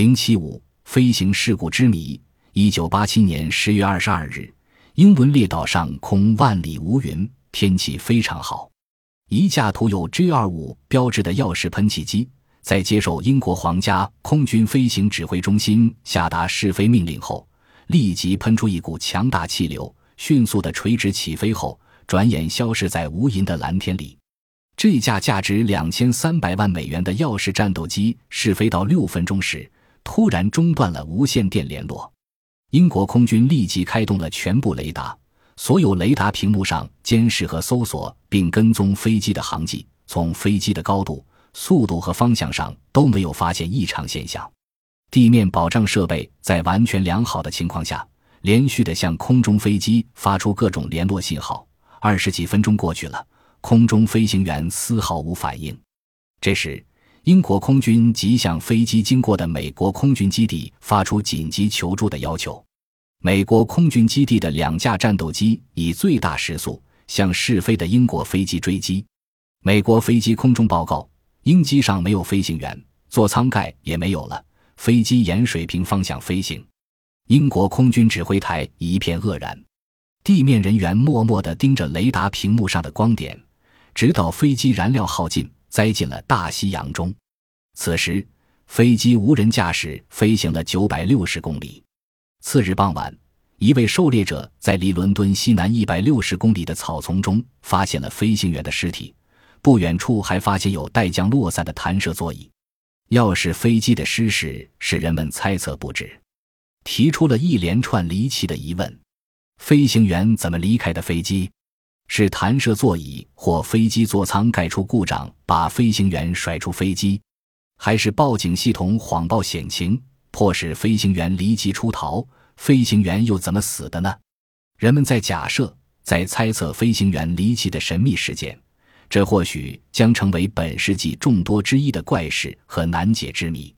零七五飞行事故之谜。一九八七年十月二十二日，英伦列岛上空万里无云，天气非常好。一架涂有 G 二五标志的钥匙喷气机，在接受英国皇家空军飞行指挥中心下达试飞命令后，立即喷出一股强大气流，迅速的垂直起飞后，转眼消失在无垠的蓝天里。这架价值两千三百万美元的钥匙战斗机试飞到六分钟时，突然中断了无线电联络。英国空军立即开动了全部雷达。所有雷达屏幕上监视和搜索，并跟踪飞机的航迹。从飞机的高度、速度和方向上都没有发现异常现象。地面保障设备在完全良好的情况下，连续的向空中飞机发出各种联络信号。二十几分钟过去了，空中飞行员丝毫无反应。这时，英国空军即向飞机经过的美国空军基地发出紧急求助的要求。美国空军基地的两架战斗机以最大时速向试飞的英国飞机追击。美国飞机空中报告：鹰机上没有飞行员，座舱盖也没有了，飞机沿水平方向飞行。英国空军指挥台一片愕然，地面人员默默地盯着雷达屏幕上的光点，直到飞机燃料耗尽，栽进了大西洋中。此时，飞机无人驾驶飞行了九百六十公里。次日傍晚，一位狩猎者在离伦敦西南一百六十公里的草丛中发现了飞行员的尸体。不远处还发现有带降落伞的弹射座椅。要是飞机的失事使人们猜测不止，提出了一连串离奇的疑问：飞行员怎么离开的飞机？是弹射座椅或飞机座舱盖出故障把飞行员甩出飞机，还是报警系统谎报险情？迫使飞行员离机出逃，飞行员又怎么死的呢？人们在假设，在猜测飞行员离奇的神秘事件，这或许将成为本世纪众多之一的怪事和难解之谜。